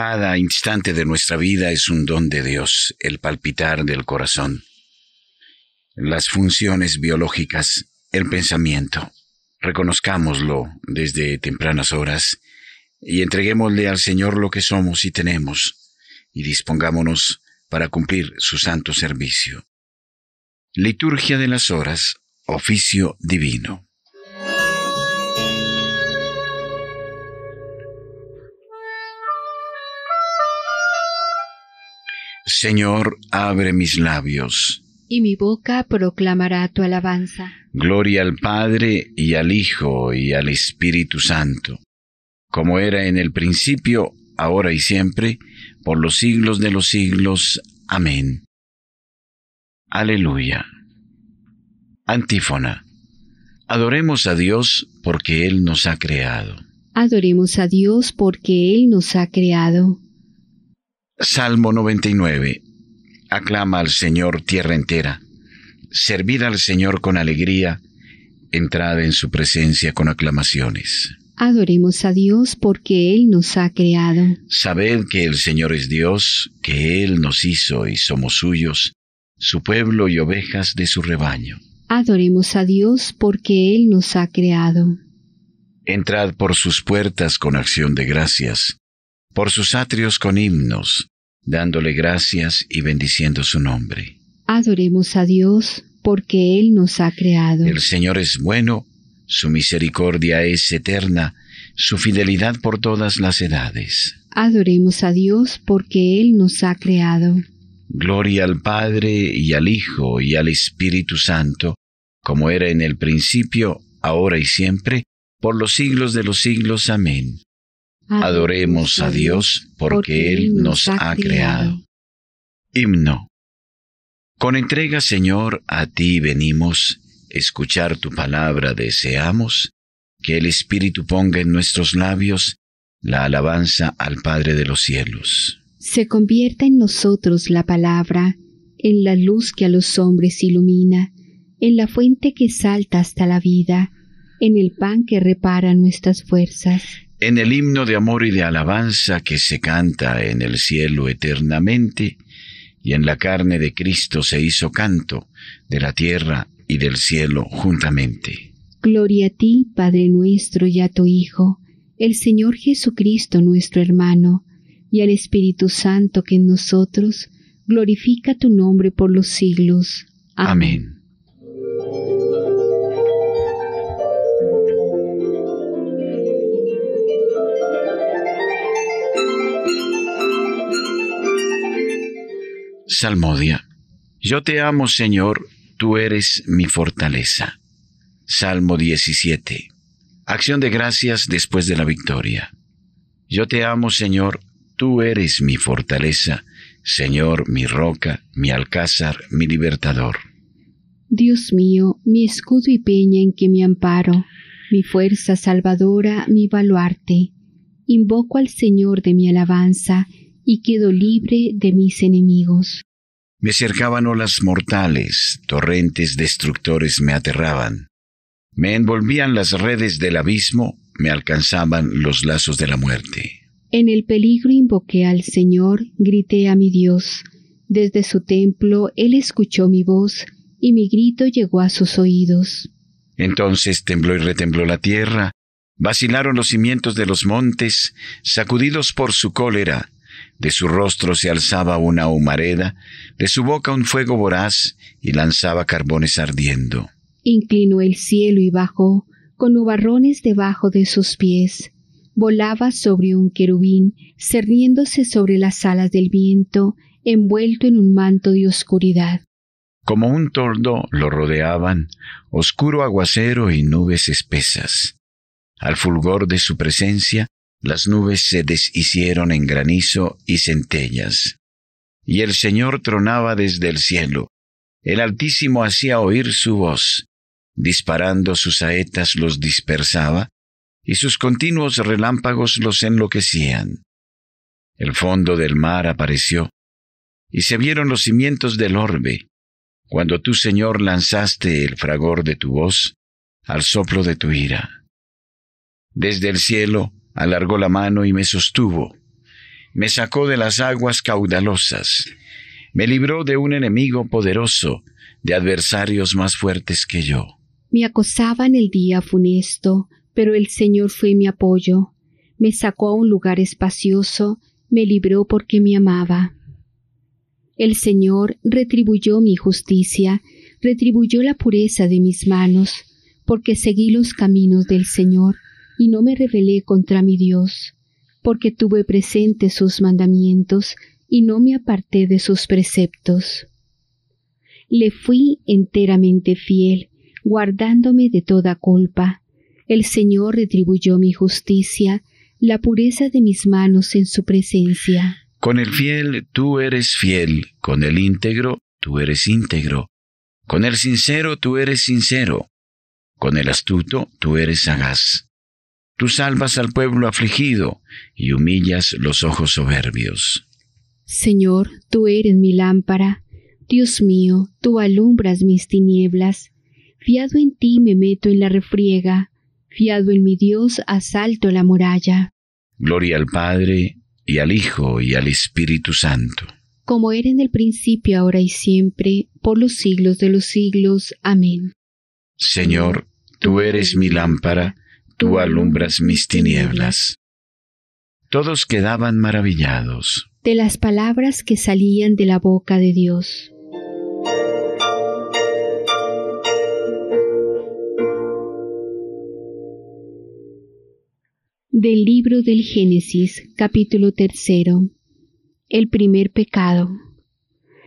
Cada instante de nuestra vida es un don de Dios, el palpitar del corazón. Las funciones biológicas, el pensamiento. Reconozcámoslo desde tempranas horas y entreguémosle al Señor lo que somos y tenemos y dispongámonos para cumplir su santo servicio. Liturgia de las horas, oficio divino. Señor, abre mis labios. Y mi boca proclamará tu alabanza. Gloria al Padre y al Hijo y al Espíritu Santo, como era en el principio, ahora y siempre, por los siglos de los siglos. Amén. Aleluya. Antífona. Adoremos a Dios porque Él nos ha creado. Adoremos a Dios porque Él nos ha creado. Salmo 99. Aclama al Señor tierra entera. Servid al Señor con alegría. Entrad en su presencia con aclamaciones. Adoremos a Dios porque Él nos ha creado. Sabed que el Señor es Dios, que Él nos hizo y somos suyos, su pueblo y ovejas de su rebaño. Adoremos a Dios porque Él nos ha creado. Entrad por sus puertas con acción de gracias por sus atrios con himnos, dándole gracias y bendiciendo su nombre. Adoremos a Dios, porque Él nos ha creado. El Señor es bueno, su misericordia es eterna, su fidelidad por todas las edades. Adoremos a Dios, porque Él nos ha creado. Gloria al Padre y al Hijo y al Espíritu Santo, como era en el principio, ahora y siempre, por los siglos de los siglos. Amén. Adoremos a Dios porque Él nos ha creado. Himno. Con entrega, Señor, a ti venimos, escuchar tu palabra deseamos, que el Espíritu ponga en nuestros labios la alabanza al Padre de los cielos. Se convierta en nosotros la palabra, en la luz que a los hombres ilumina, en la fuente que salta hasta la vida, en el pan que repara nuestras fuerzas en el himno de amor y de alabanza que se canta en el cielo eternamente, y en la carne de Cristo se hizo canto de la tierra y del cielo juntamente. Gloria a ti, Padre nuestro, y a tu Hijo, el Señor Jesucristo nuestro hermano, y al Espíritu Santo que en nosotros glorifica tu nombre por los siglos. Amén. Salmodia. Yo te amo, Señor, tú eres mi fortaleza. Salmo 17. Acción de gracias después de la victoria. Yo te amo, Señor, tú eres mi fortaleza, Señor, mi roca, mi alcázar, mi libertador. Dios mío, mi escudo y peña en que me amparo, mi fuerza salvadora, mi baluarte. Invoco al Señor de mi alabanza y quedo libre de mis enemigos. Me cercaban olas mortales, torrentes destructores me aterraban. Me envolvían las redes del abismo, me alcanzaban los lazos de la muerte. En el peligro invoqué al Señor, grité a mi Dios. Desde su templo Él escuchó mi voz, y mi grito llegó a sus oídos. Entonces tembló y retembló la tierra, vacilaron los cimientos de los montes, sacudidos por su cólera, de su rostro se alzaba una humareda, de su boca un fuego voraz, y lanzaba carbones ardiendo. Inclinó el cielo y bajó, con nubarrones debajo de sus pies. Volaba sobre un querubín, cerniéndose sobre las alas del viento, envuelto en un manto de oscuridad. Como un tordo lo rodeaban, oscuro aguacero y nubes espesas. Al fulgor de su presencia, las nubes se deshicieron en granizo y centellas. Y el Señor tronaba desde el cielo. El Altísimo hacía oír su voz. Disparando sus saetas los dispersaba, y sus continuos relámpagos los enloquecían. El fondo del mar apareció, y se vieron los cimientos del orbe, cuando tú, Señor, lanzaste el fragor de tu voz al soplo de tu ira. Desde el cielo alargó la mano y me sostuvo. me sacó de las aguas caudalosas, me libró de un enemigo poderoso, de adversarios más fuertes que yo. Me acosaban el día funesto, pero el Señor fue mi apoyo. Me sacó a un lugar espacioso, me libró porque me amaba. El Señor retribuyó mi justicia, retribuyó la pureza de mis manos, porque seguí los caminos del Señor y no me rebelé contra mi Dios, porque tuve presente sus mandamientos y no me aparté de sus preceptos. Le fui enteramente fiel, guardándome de toda culpa. El Señor retribuyó mi justicia, la pureza de mis manos en su presencia. Con el fiel tú eres fiel, con el íntegro tú eres íntegro, con el sincero tú eres sincero, con el astuto tú eres sagaz. Tú salvas al pueblo afligido y humillas los ojos soberbios. Señor, tú eres mi lámpara. Dios mío, tú alumbras mis tinieblas. Fiado en ti me meto en la refriega. Fiado en mi Dios asalto la muralla. Gloria al Padre, y al Hijo, y al Espíritu Santo. Como era en el principio, ahora y siempre, por los siglos de los siglos. Amén. Señor, tú eres mi lámpara, tú alumbras mis tinieblas. Todos quedaban maravillados de las palabras que salían de la boca de Dios. Del libro del Génesis, capítulo tercero. El primer pecado.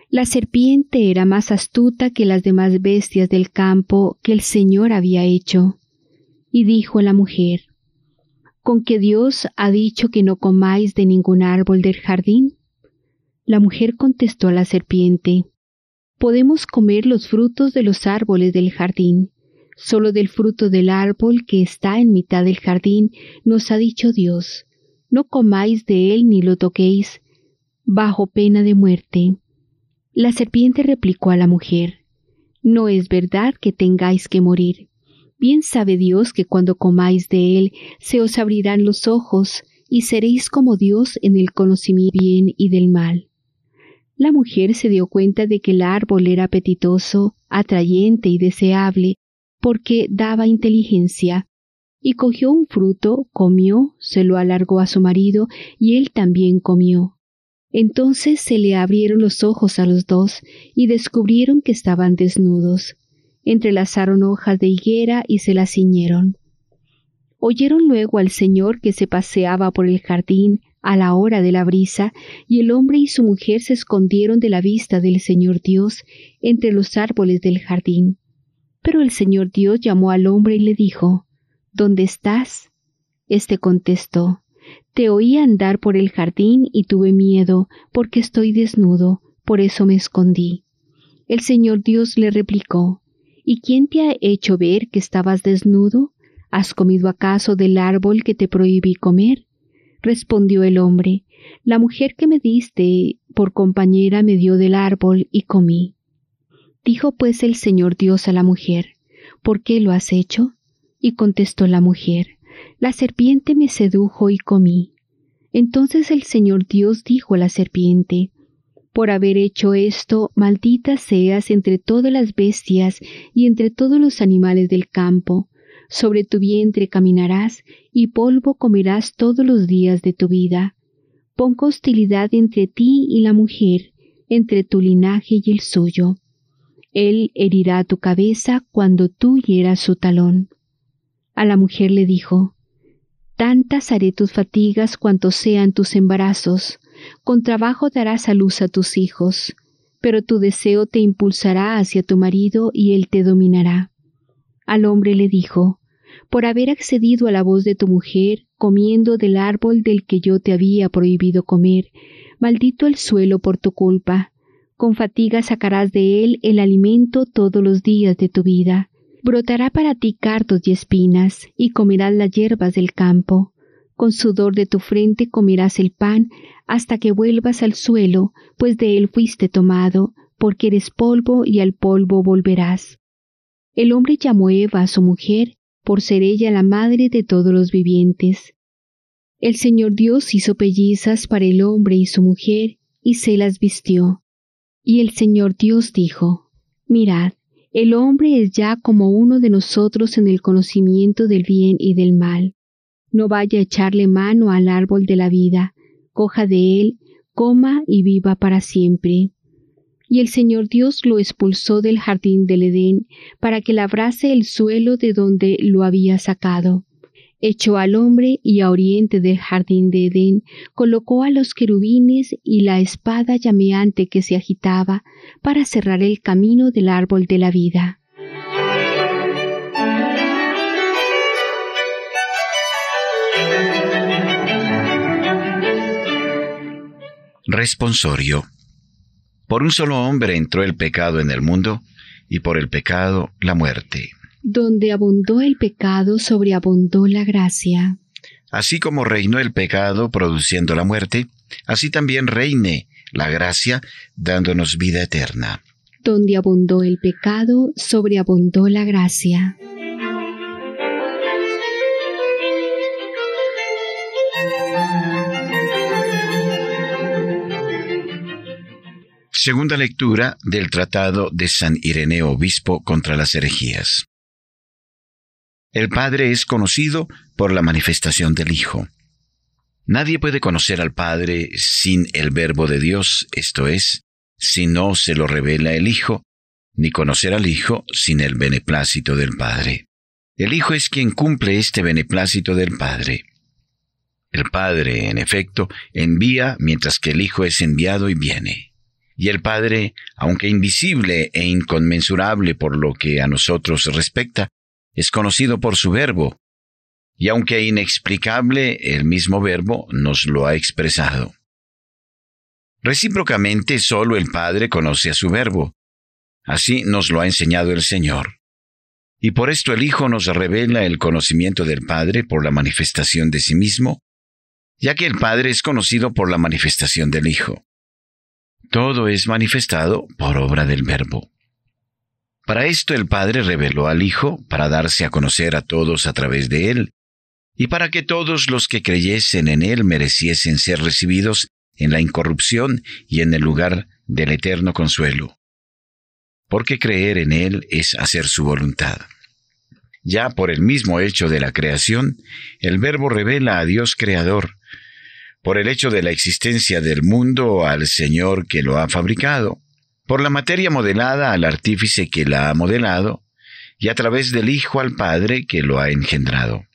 La serpiente era más astuta que las demás bestias del campo que el Señor había hecho. Y dijo la mujer, con que Dios ha dicho que no comáis de ningún árbol del jardín? La mujer contestó a la serpiente, Podemos comer los frutos de los árboles del jardín, solo del fruto del árbol que está en mitad del jardín nos ha dicho Dios, no comáis de él ni lo toquéis, bajo pena de muerte. La serpiente replicó a la mujer, No es verdad que tengáis que morir Bien sabe Dios que cuando comáis de él se os abrirán los ojos y seréis como Dios en el conocimiento bien y del mal. La mujer se dio cuenta de que el árbol era apetitoso, atrayente y deseable, porque daba inteligencia, y cogió un fruto, comió, se lo alargó a su marido, y él también comió. Entonces se le abrieron los ojos a los dos, y descubrieron que estaban desnudos entrelazaron hojas de higuera y se las ciñeron. Oyeron luego al Señor que se paseaba por el jardín a la hora de la brisa, y el hombre y su mujer se escondieron de la vista del Señor Dios entre los árboles del jardín. Pero el Señor Dios llamó al hombre y le dijo, ¿Dónde estás? Este contestó, Te oí andar por el jardín y tuve miedo, porque estoy desnudo, por eso me escondí. El Señor Dios le replicó, ¿Y quién te ha hecho ver que estabas desnudo? ¿Has comido acaso del árbol que te prohibí comer? Respondió el hombre, La mujer que me diste por compañera me dio del árbol y comí. Dijo pues el Señor Dios a la mujer, ¿por qué lo has hecho? Y contestó la mujer, La serpiente me sedujo y comí. Entonces el Señor Dios dijo a la serpiente, por haber hecho esto, maldita seas entre todas las bestias y entre todos los animales del campo. Sobre tu vientre caminarás y polvo comerás todos los días de tu vida. Pongo hostilidad entre ti y la mujer, entre tu linaje y el suyo. Él herirá tu cabeza cuando tú hieras su talón. A la mujer le dijo, Tantas haré tus fatigas cuanto sean tus embarazos con trabajo darás a luz a tus hijos, pero tu deseo te impulsará hacia tu marido y él te dominará. Al hombre le dijo, por haber accedido a la voz de tu mujer, comiendo del árbol del que yo te había prohibido comer, maldito el suelo por tu culpa. Con fatiga sacarás de él el alimento todos los días de tu vida. Brotará para ti cardos y espinas, y comerás las hierbas del campo con sudor de tu frente comerás el pan hasta que vuelvas al suelo, pues de él fuiste tomado, porque eres polvo y al polvo volverás. El hombre llamó Eva a su mujer, por ser ella la madre de todos los vivientes. El Señor Dios hizo pellizas para el hombre y su mujer, y se las vistió. Y el Señor Dios dijo, Mirad, el hombre es ya como uno de nosotros en el conocimiento del bien y del mal. No vaya a echarle mano al árbol de la vida, coja de él, coma y viva para siempre. Y el Señor Dios lo expulsó del jardín del Edén para que labrase el suelo de donde lo había sacado. Echó al hombre y a oriente del jardín de Edén colocó a los querubines y la espada llameante que se agitaba para cerrar el camino del árbol de la vida. Responsorio por un solo hombre entró el pecado en el mundo, y por el pecado la muerte. Donde abundó el pecado, sobreabundó la gracia. Así como reinó el pecado produciendo la muerte, así también reine la gracia dándonos vida eterna. Donde abundó el pecado, sobreabundó la gracia. Segunda lectura del Tratado de San Ireneo Obispo contra las herejías. El Padre es conocido por la manifestación del Hijo. Nadie puede conocer al Padre sin el Verbo de Dios, esto es, si no se lo revela el Hijo, ni conocer al Hijo sin el beneplácito del Padre. El Hijo es quien cumple este beneplácito del Padre. El Padre, en efecto, envía mientras que el Hijo es enviado y viene. Y el Padre, aunque invisible e inconmensurable por lo que a nosotros respecta, es conocido por su verbo, y aunque inexplicable, el mismo verbo nos lo ha expresado. Recíprocamente, solo el Padre conoce a su verbo. Así nos lo ha enseñado el Señor. Y por esto el Hijo nos revela el conocimiento del Padre por la manifestación de sí mismo, ya que el Padre es conocido por la manifestación del Hijo todo es manifestado por obra del Verbo. Para esto el Padre reveló al Hijo, para darse a conocer a todos a través de él, y para que todos los que creyesen en él mereciesen ser recibidos en la incorrupción y en el lugar del eterno consuelo. Porque creer en él es hacer su voluntad. Ya por el mismo hecho de la creación, el Verbo revela a Dios Creador, por el hecho de la existencia del mundo al Señor que lo ha fabricado, por la materia modelada al artífice que la ha modelado, y a través del Hijo al Padre que lo ha engendrado.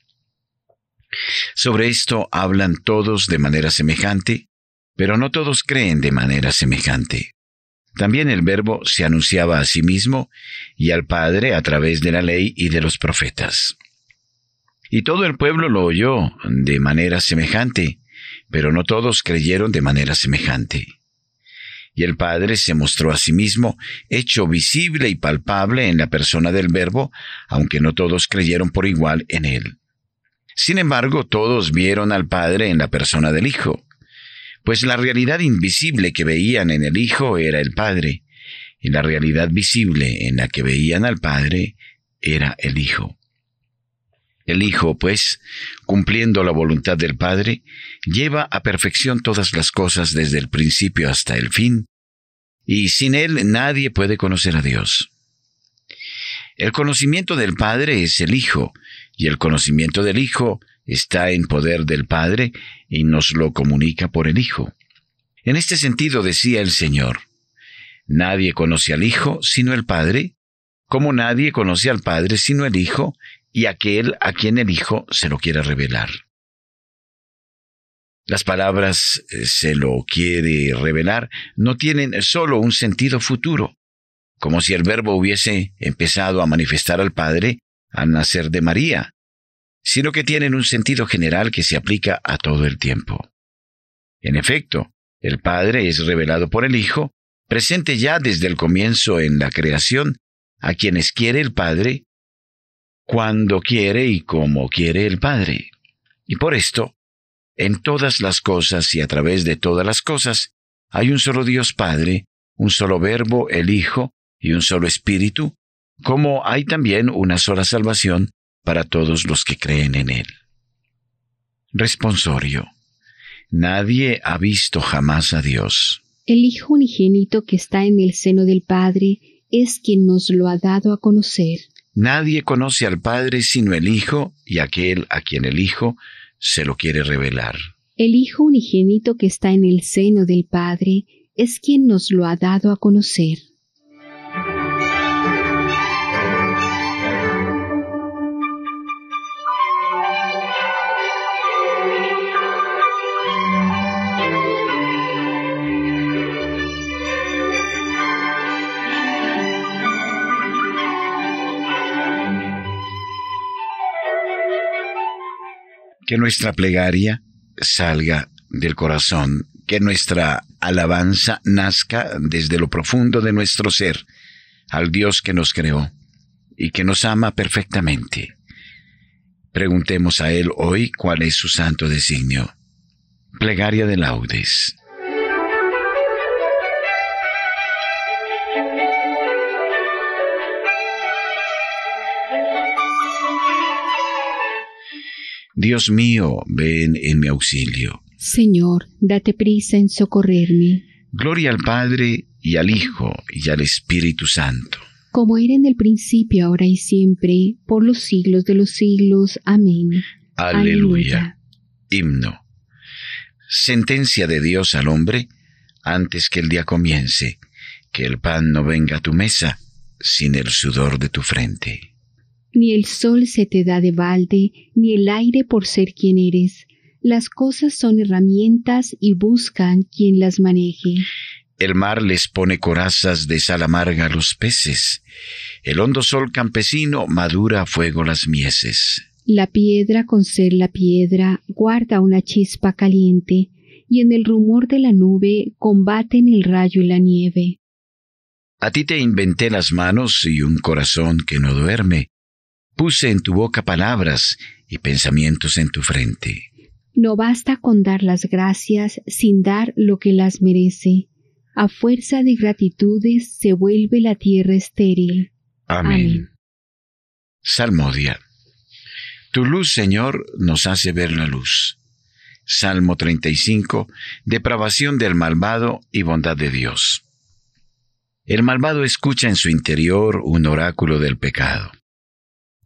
Sobre esto hablan todos de manera semejante, pero no todos creen de manera semejante. También el Verbo se anunciaba a sí mismo y al Padre a través de la ley y de los profetas. Y todo el pueblo lo oyó de manera semejante, pero no todos creyeron de manera semejante. Y el Padre se mostró a sí mismo, hecho visible y palpable en la persona del Verbo, aunque no todos creyeron por igual en él. Sin embargo, todos vieron al Padre en la persona del Hijo, pues la realidad invisible que veían en el Hijo era el Padre, y la realidad visible en la que veían al Padre era el Hijo. El Hijo, pues, cumpliendo la voluntad del Padre, lleva a perfección todas las cosas desde el principio hasta el fin, y sin Él nadie puede conocer a Dios. El conocimiento del Padre es el Hijo, y el conocimiento del Hijo está en poder del Padre y nos lo comunica por el Hijo. En este sentido decía el Señor, Nadie conoce al Hijo sino el Padre, como nadie conoce al Padre sino el Hijo y aquel a quien el Hijo se lo quiera revelar. Las palabras eh, se lo quiere revelar no tienen solo un sentido futuro, como si el Verbo hubiese empezado a manifestar al Padre al nacer de María, sino que tienen un sentido general que se aplica a todo el tiempo. En efecto, el Padre es revelado por el Hijo, presente ya desde el comienzo en la creación, a quienes quiere el Padre cuando quiere y como quiere el Padre. Y por esto, en todas las cosas y a través de todas las cosas, hay un solo Dios Padre, un solo Verbo, el Hijo, y un solo Espíritu, como hay también una sola salvación para todos los que creen en Él. Responsorio. Nadie ha visto jamás a Dios. El Hijo unigénito que está en el seno del Padre es quien nos lo ha dado a conocer. Nadie conoce al Padre sino el Hijo y aquel a quien el Hijo se lo quiere revelar. El Hijo unigénito que está en el seno del Padre es quien nos lo ha dado a conocer. Que nuestra plegaria salga del corazón, que nuestra alabanza nazca desde lo profundo de nuestro ser al Dios que nos creó y que nos ama perfectamente. Preguntemos a Él hoy cuál es su santo designio. Plegaria de laudes. Dios mío, ven en mi auxilio. Señor, date prisa en socorrerme. Gloria al Padre y al Hijo y al Espíritu Santo. Como era en el principio, ahora y siempre, por los siglos de los siglos. Amén. Aleluya. Himno. Sentencia de Dios al hombre antes que el día comience, que el pan no venga a tu mesa sin el sudor de tu frente ni el sol se te da de balde, ni el aire por ser quien eres. Las cosas son herramientas y buscan quien las maneje. El mar les pone corazas de sal amarga a los peces. El hondo sol campesino madura a fuego las mieses. La piedra con ser la piedra guarda una chispa caliente, y en el rumor de la nube combaten el rayo y la nieve. A ti te inventé las manos y un corazón que no duerme, Puse en tu boca palabras y pensamientos en tu frente. No basta con dar las gracias sin dar lo que las merece. A fuerza de gratitudes se vuelve la tierra estéril. Amén. Salmodia. Tu luz, Señor, nos hace ver la luz. Salmo 35. Depravación del malvado y bondad de Dios. El malvado escucha en su interior un oráculo del pecado.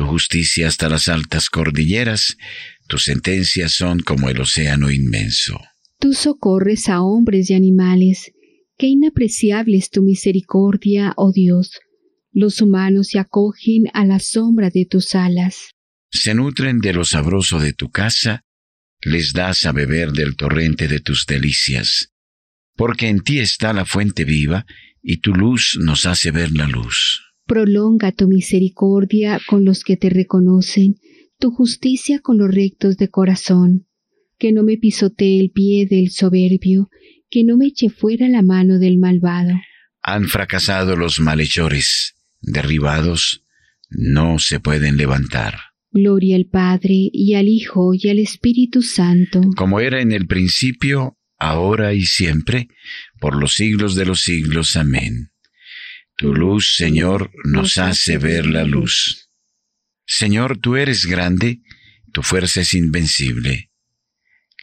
tu justicia hasta las altas cordilleras, tus sentencias son como el océano inmenso. Tú socorres a hombres y animales, qué inapreciable es tu misericordia, oh Dios. Los humanos se acogen a la sombra de tus alas. Se nutren de lo sabroso de tu casa, les das a beber del torrente de tus delicias, porque en ti está la fuente viva, y tu luz nos hace ver la luz. Prolonga tu misericordia con los que te reconocen, tu justicia con los rectos de corazón. Que no me pisotee el pie del soberbio, que no me eche fuera la mano del malvado. Han fracasado los malhechores, derribados, no se pueden levantar. Gloria al Padre, y al Hijo, y al Espíritu Santo. Como era en el principio, ahora y siempre, por los siglos de los siglos. Amén. Tu luz, Señor, nos hace ver la luz. Señor, tú eres grande, tu fuerza es invencible.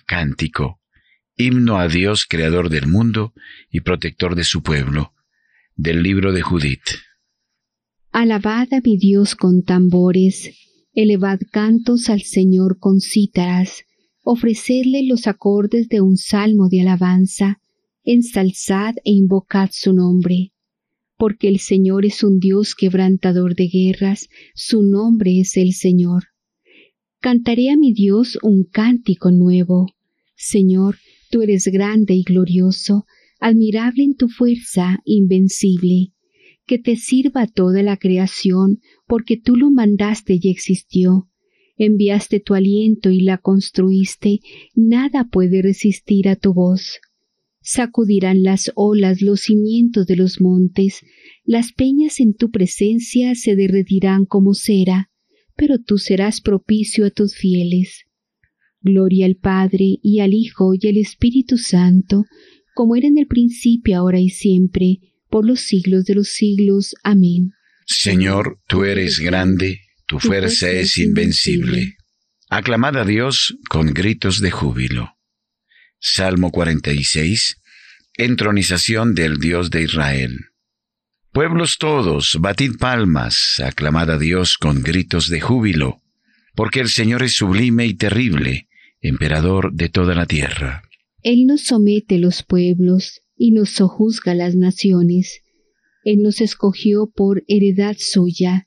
Cántico, himno a Dios, creador del mundo y protector de su pueblo, del libro de Judith. Alabad a mi Dios con tambores, elevad cantos al Señor con cítaras, ofrecedle los acordes de un salmo de alabanza, ensalzad e invocad su nombre porque el Señor es un Dios quebrantador de guerras, su nombre es el Señor. Cantaré a mi Dios un cántico nuevo. Señor, tú eres grande y glorioso, admirable en tu fuerza, invencible. Que te sirva toda la creación, porque tú lo mandaste y existió. Enviaste tu aliento y la construiste, nada puede resistir a tu voz. Sacudirán las olas los cimientos de los montes, las peñas en tu presencia se derretirán como cera, pero tú serás propicio a tus fieles. Gloria al Padre y al Hijo y al Espíritu Santo, como era en el principio, ahora y siempre, por los siglos de los siglos. Amén. Señor, tú eres grande, tu fuerza es invencible. Aclamad a Dios con gritos de júbilo. Salmo 46. Entronización del Dios de Israel. Pueblos todos, batid palmas, aclamad a Dios con gritos de júbilo, porque el Señor es sublime y terrible, emperador de toda la tierra. Él nos somete los pueblos y nos sojuzga las naciones. Él nos escogió por heredad suya,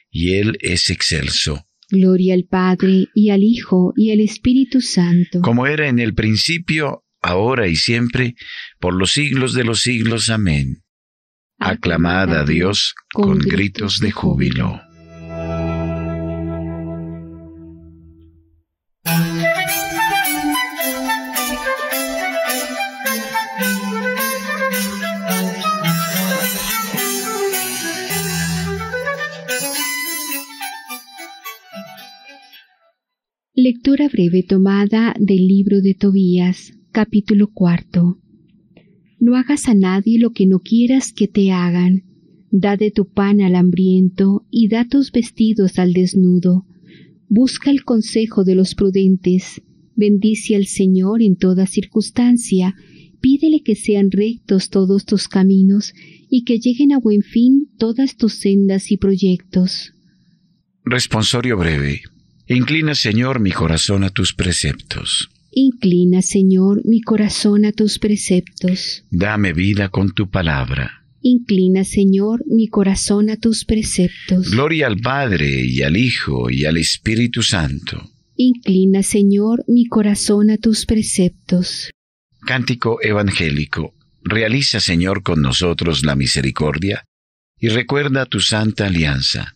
y Él es excelso. Gloria al Padre, y al Hijo, y al Espíritu Santo. Como era en el principio, ahora y siempre, por los siglos de los siglos. Amén. Aclamad a Dios con gritos de júbilo. Lectura breve tomada del libro de Tobías, capítulo cuarto. No hagas a nadie lo que no quieras que te hagan. Da de tu pan al hambriento y da tus vestidos al desnudo. Busca el consejo de los prudentes. Bendice al Señor en toda circunstancia. Pídele que sean rectos todos tus caminos y que lleguen a buen fin todas tus sendas y proyectos. Responsorio breve. Inclina, Señor, mi corazón a tus preceptos. Inclina, Señor, mi corazón a tus preceptos. Dame vida con tu palabra. Inclina, Señor, mi corazón a tus preceptos. Gloria al Padre y al Hijo y al Espíritu Santo. Inclina, Señor, mi corazón a tus preceptos. Cántico evangélico. Realiza, Señor, con nosotros la misericordia y recuerda tu santa alianza.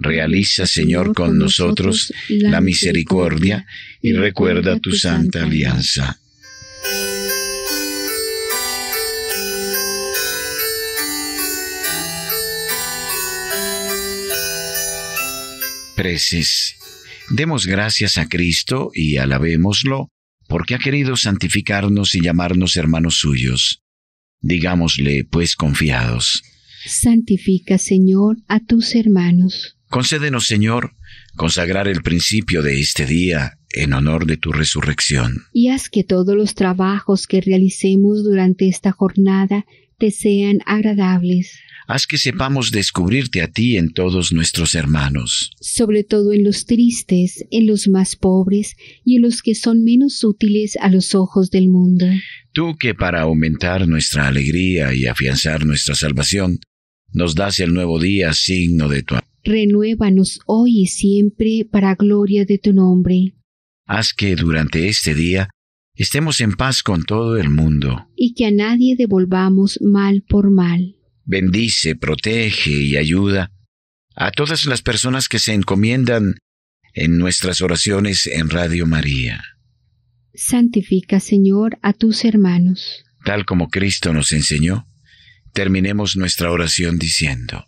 Realiza, Señor, con nosotros la misericordia y recuerda tu santa alianza. Preces. Demos gracias a Cristo y alabémoslo, porque ha querido santificarnos y llamarnos hermanos suyos. Digámosle, pues, confiados. Santifica, Señor, a tus hermanos Concédenos, Señor, consagrar el principio de este día en honor de tu resurrección. Y haz que todos los trabajos que realicemos durante esta jornada te sean agradables. Haz que sepamos descubrirte a ti en todos nuestros hermanos. Sobre todo en los tristes, en los más pobres y en los que son menos útiles a los ojos del mundo. Tú que para aumentar nuestra alegría y afianzar nuestra salvación, nos das el nuevo día signo de tu amor. Renuévanos hoy y siempre para gloria de tu nombre. Haz que durante este día estemos en paz con todo el mundo. Y que a nadie devolvamos mal por mal. Bendice, protege y ayuda a todas las personas que se encomiendan en nuestras oraciones en Radio María. Santifica, Señor, a tus hermanos. Tal como Cristo nos enseñó, terminemos nuestra oración diciendo,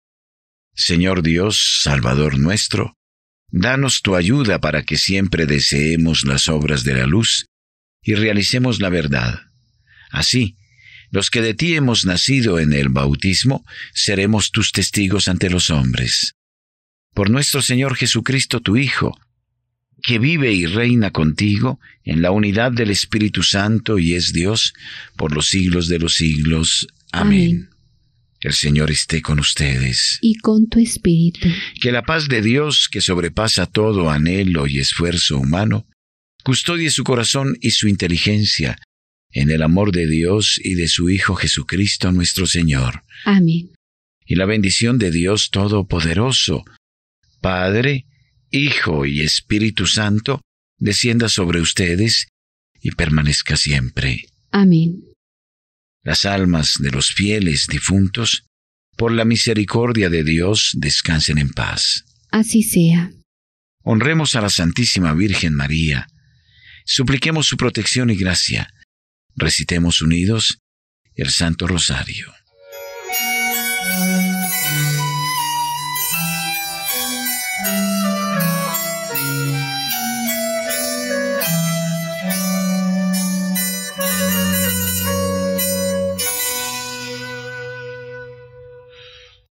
Señor Dios, Salvador nuestro, danos tu ayuda para que siempre deseemos las obras de la luz y realicemos la verdad. Así, los que de ti hemos nacido en el bautismo, seremos tus testigos ante los hombres. Por nuestro Señor Jesucristo, tu Hijo, que vive y reina contigo en la unidad del Espíritu Santo y es Dios por los siglos de los siglos. Amén. El Señor esté con ustedes. Y con tu espíritu. Que la paz de Dios, que sobrepasa todo anhelo y esfuerzo humano, custodie su corazón y su inteligencia en el amor de Dios y de su Hijo Jesucristo nuestro Señor. Amén. Y la bendición de Dios Todopoderoso, Padre, Hijo y Espíritu Santo, descienda sobre ustedes y permanezca siempre. Amén las almas de los fieles difuntos, por la misericordia de Dios, descansen en paz. Así sea. Honremos a la Santísima Virgen María, supliquemos su protección y gracia, recitemos unidos el Santo Rosario.